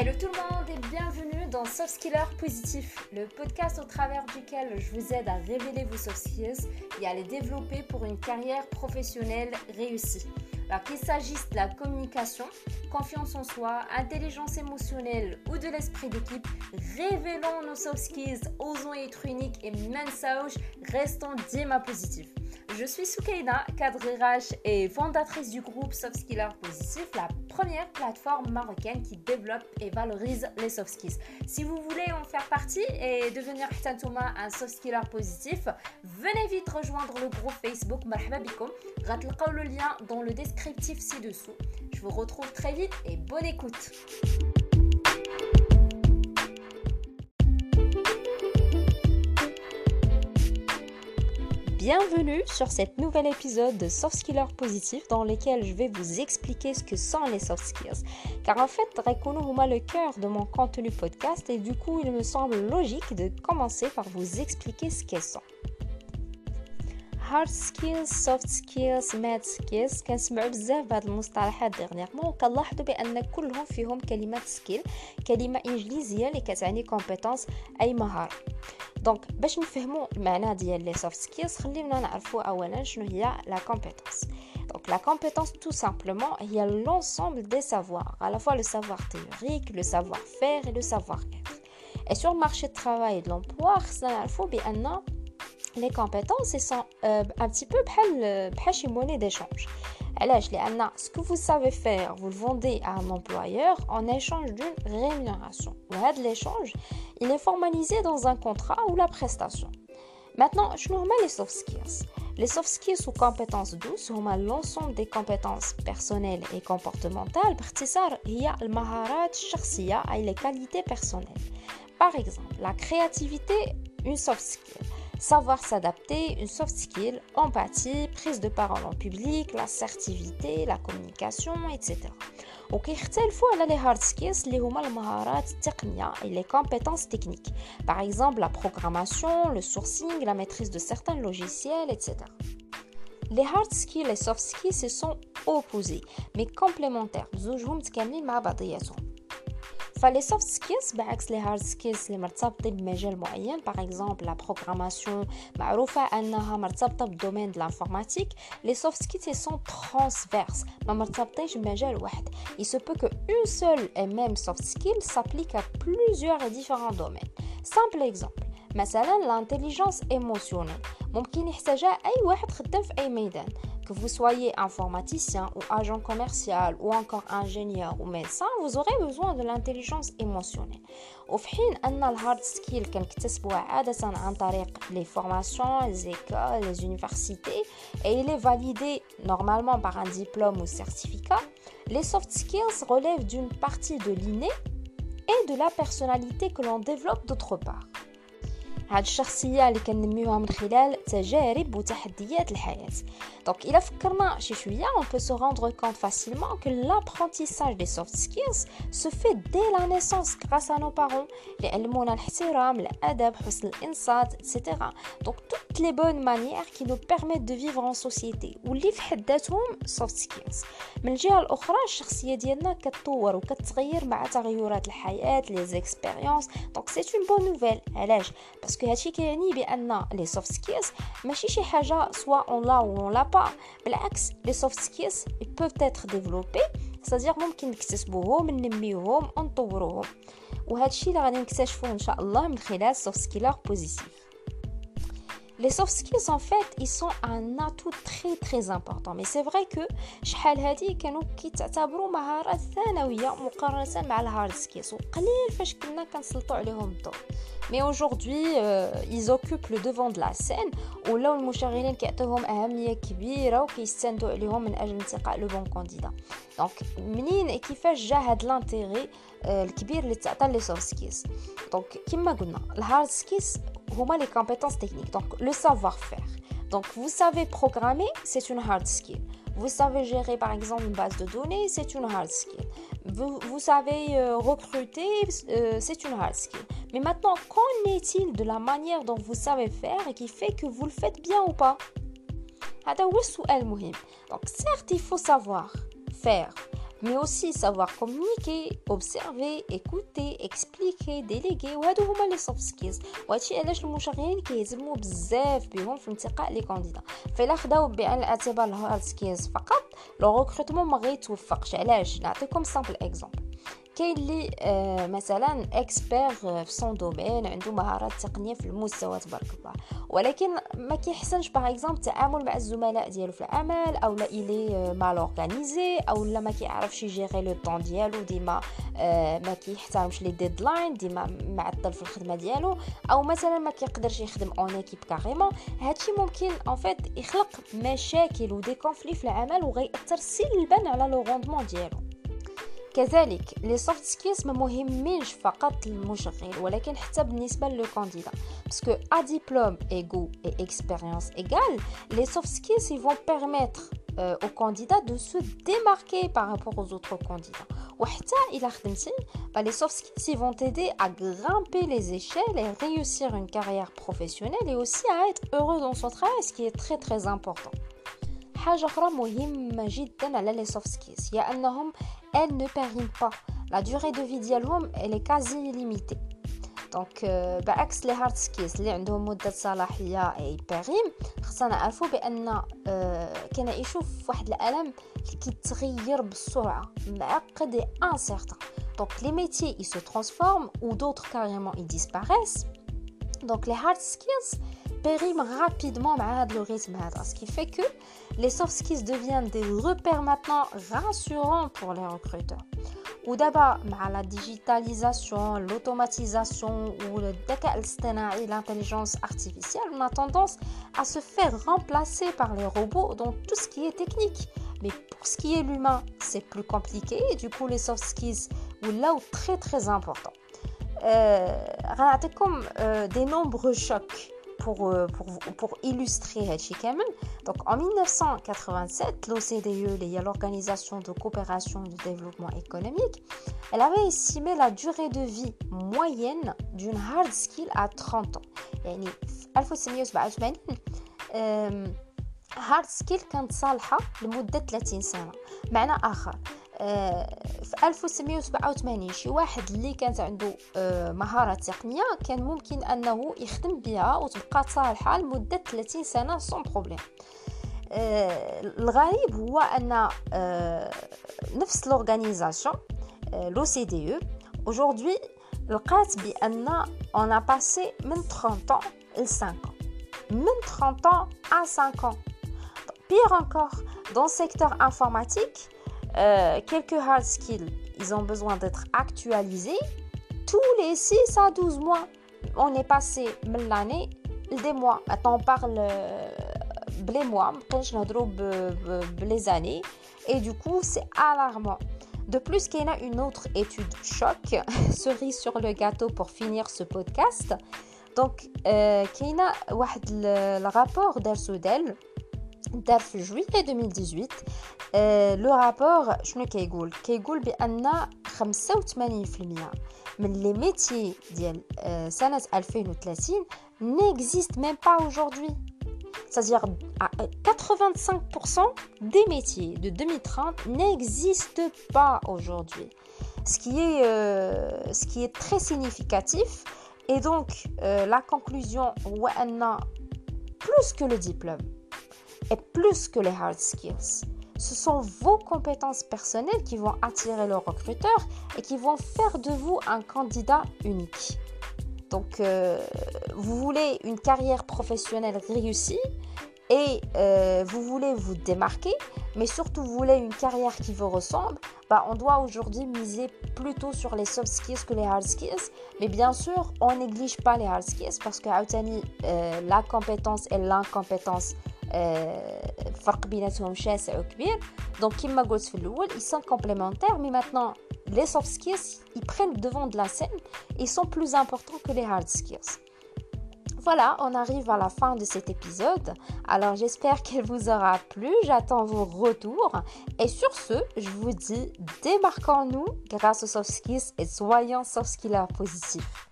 Hello tout le monde et bienvenue dans Soft Skiller Positif, le podcast au travers duquel je vous aide à révéler vos soft skills et à les développer pour une carrière professionnelle réussie. Alors qu'il s'agisse de la communication, confiance en soi, intelligence émotionnelle ou de l'esprit d'équipe, révélons nos soft skills, osons être uniques et mensauge, restons dima positifs. Je suis Soukaina, cadre RH et fondatrice du groupe Soft Skiller Positif, la première plateforme marocaine qui développe et valorise les soft skills. Si vous voulez en faire partie et devenir un soft skiller positif, venez vite rejoindre le groupe Facebook Marhaba le lien dans le descriptif ci-dessous. Je vous retrouve très vite et bonne écoute. Bienvenue sur cet nouvel épisode de Soft Skillers Positif dans lequel je vais vous expliquer ce que sont les soft skills. Car en fait, moi le cœur de mon contenu podcast et du coup, il me semble logique de commencer par vous expliquer ce qu'elles sont. هارد سكيلز سوفت سكيلز ماد سكيلز كنسمعوا بزاف بهاد المصطلحات ديرنيغمون وكنلاحظوا بان كلهم فيهم كلمه سكيل كلمه انجليزيه اللي كتعني كومبيتونس اي مهاره دونك باش نفهموا المعنى ديال لي سوفت سكيلز خلينا نعرفوا اولا شنو هي لا كومبيتونس Donc la compétence tout simplement, il y a l'ensemble des savoirs, à la fois le savoir théorique, le savoir-faire et le savoir-être. Et sur le marché de travail et de l'emploi, il faut bien les compétences sont euh, un petit peu بحال شي monnaie d'échange علاش لان ce que vous savez faire, vous le vendez à un employeur en échange d'une rémunération. de L'échange, il est formalisé dans un contrat ou la prestation. Maintenant, je nous remets les soft skills. Les soft skills ou compétences douces sont l'ensemble des compétences personnelles et comportementales. Il maharat, les qualités personnelles. Par exemple, la créativité, une soft skill savoir s'adapter, une soft skill, empathie, prise de parole en public, l'assertivité, la communication, etc. وكيختلفوا على les hard skills اللي هما المهارات التقنية et les compétences techniques. Par exemple, la programmation, le sourcing, la maîtrise de certains logiciels, etc. Les hard skills et les soft skills se sont opposés mais complémentaires. زوجهم متكاملين مع بعضياتهم. فلي سوفت سكيلز بعكس لي هارد سكيلز اللي مرتبطين بمجال معين باغ اكزومبل لا بروغراماسيون معروفه انها مرتبطه بالدومين دو لانفورماتيك لي سوفت سكيلز سون ترانسفيرس ما مرتبطينش بمجال واحد il se peut que une seule et même soft skill s'applique à plusieurs et différents domaines simple exemple مثلا l'intelligence émotionnelle ممكن يحتاجها اي واحد خدام في اي ميدان que vous soyez informaticien ou agent commercial ou encore ingénieur ou médecin, vous aurez besoin de l'intelligence émotionnelle. Au fin, أن hard skill كنكتسبوها عادة عن طريق les formations, les écoles, les universités et il est validé normalement par un diplôme ou certificat. Les soft skills relèvent d'une partie de l'inné et de la personnalité que l'on développe d'autre part. هاد الشخصية اللي كننميوها من خلال تجارب وتحديات الحياة. دونك الا فكرنا شي شوية اون بو سو روندر كونت فاسيلمون كو لابرونتيساج دي سوفت سكيلز سو في دي لا نيسونس غراس ا نو بارون اللي علمونا الاحترام الادب حسن الانصات اكسيتيرا دونك توت لي بون مانيير كي نو بيرميت دو فيفر اون سوسيتي واللي في حد ذاتهم سوفت سكيلز من الجهه الاخرى الشخصيه ديالنا كتطور وكتغير مع تغيرات الحياة لي زيكسبيريونس دونك سي اون بون نوفيل علاش هادشي كيعني بان لي سوفت سكيلز ماشي شي حاجة سوا اون لا أو اون لا با بالعكس لي سوفت سكيلز peuvent être développés سادير ممكن نكتسبوهم ننميوهم ونطوروهم وهادشي اللي غادي نكتشفوه ان شاء الله من خلال سوفت سكيلر بوزيتيف Les soft skills en fait ils sont un atout très très important mais c'est vrai que شحال هادي كانوا كيتعتبروا مهارات ثانويه مقارنه مع الهارد سكيلز وقليل فاش كنا كنسلطوا عليهم الضوء mais aujourd'hui euh, ils occupent le devant de la scène ولاو المشغلين كيعطيوهم اهميه كبيره وكيستندوا عليهم من اجل انتقاء لو بون كانديدا دونك منين كيفاش جا هاد لانتيغي الكبير اللي تعطى لي سوفت سكيلز دونك كما قلنا الهارد سكيلز هما لي كومبيتونس تكنيك دونك لو سافوار فير Donc, vous savez programmer, c'est une hard skill. Vous savez gérer par exemple une base de données, c'est une hard skill. Vous, vous savez euh, recruter, euh, c'est une hard skill. Mais maintenant, qu'en est-il de la manière dont vous savez faire et qui fait que vous le faites bien ou pas Donc certes, il faut savoir faire, mais aussi savoir communiquer, observer, écouter, expliquer, déléguer. وهادو هما لي سوفت سكيلز وهادشي علاش المشغلين كيهتموا بزاف بهم في انتقاء لي كانديدا فإلا خداو بعين الاعتبار الهارد سكيلز فقط لو ريكروتمون ما غيتوفقش علاش نعطيكم سامبل اكزومبل كاين اللي آه مثلا اكسبير في سون دومين عنده مهارات تقنية في المستوى تبارك الله. ولكن ما كيحسنش باغ اكزومبل التعامل مع الزملاء ديالو في العمل أو لا الي مال اورغانيزي أو لا ما كيعرفش يجيري لو طون ديالو ديما آه ما كيحترمش لي ديدلاين ديما معطل في الخدمة ديالو أو مثلا ما كيقدرش يخدم اون ايكيب كاريمون هادشي ممكن ان فيت يخلق مشاكل ودي كونفلي في العمل وغيأثر سلبا على لو روندمون ديالو. كذلك لي سوفت سكيلز ما مهمينش فقط للمشغل ولكن حتى بالنسبه للكانديدا باسكو ا ديبلوم ايغو اي اكسبيريونس ايغال لي سوفت سكيلز ils vont permettre euh, aux candidats de se démarquer par rapport aux autres candidats وحتى الا خدمتي bah, les soft skills ils vont t'aider à grimper les échelles et réussir une carrière professionnelle et aussi à être heureux dans son travail ce qui est très très important حاجه اخرى مهمه جدا على لي سوفت سكيلز هي انهم elles ne périment pas. La durée de vie ديالهم elle est quasi illimitée. دونك بعكس لي هارد سكيلز اللي عندهم مده صلاحيه اي بيريم خصنا نعرفوا بان كنعيشوا في واحد العالم اللي كيتغير بسرعه معقد اي انسيرتان دونك لي ميتيي ils se transforment ou d'autres carrément ils disparaissent donc les hard skills périment rapidement مع هذا le rythme هذا ce qui fait que les soft skills deviennent des repères maintenant rassurants pour les recruteurs. Ou d'abord, la digitalisation, l'automatisation ou le l'intelligence artificielle, on a tendance à se faire remplacer par les robots dans tout ce qui est technique. Mais pour ce qui est l'humain, c'est plus compliqué et du coup, les soft skills, là où très très important. Euh, euh, des nombreux chocs pour, euh, pour, pour illustrer Donc en 1987, l'OCDE, l'Organisation de coopération et de développement économique, elle avait estimé la durée de vie moyenne d'une hard skill à 30 ans. يعني 1987 هارد سكيل كانت صالحة لمدة 30 سنة معنى آخر في 1987 شي واحد اللي كانت عنده مهارة تقنية كان ممكن أنه يخدم بها وتبقى صالحة لمدة 30 سنة سون بروبليم الغريب هو أن نفس لورغانيزاسيون لو سي دي أو aujourd'hui لقات بأن on a passé من 30 ans ل 5 ans. من 30 ans à 5 ans. Pire encore dans le secteur informatique Euh, quelques hard skills, ils ont besoin d'être actualisés tous les 6 à 12 mois. On est passé l'année, des mois. Maintenant, on parle euh, les mois, les années. Et du coup, c'est alarmant. De plus, il y a une autre étude choc, cerise sur le gâteau pour finir ce podcast. Donc, euh, il y a le, rapport d'Ersoudel دار في جويلية 2018 آه لو رابور شنو كيقول كيقول بان 85% من لي ميتي ديال آه سنه 2030 n'existe même pas aujourd'hui c'est-à-dire 85% des métiers de 2030 n'existent pas aujourd'hui ce qui est euh, ce qui est très significatif et donc euh, la conclusion plus que le diplôme est plus que les hard skills. Ce sont vos compétences personnelles qui vont attirer le recruteur et qui vont faire de vous un candidat unique. Donc, euh, vous voulez une carrière professionnelle réussie et euh, vous voulez vous démarquer, mais surtout vous voulez une carrière qui vous ressemble, bah, on doit aujourd'hui miser plutôt sur les soft skills que les hard skills. Mais bien sûr, on néglige pas les hard skills parce que euh, la compétence et l'incompétence الفرق بيناتهم شاسع وكبير دونك كيما قلت في الاول ils sont complémentaires mais maintenant les soft skills ils prennent le devant de la scène ils sont plus importants que les hard skills voilà, on arrive à la fin de cet épisode. Alors j'espère qu'elle vous aura plu. J'attends vos retours. Et sur ce, je vous dis démarquons-nous grâce aux soft skills et soyons soft skillers positifs.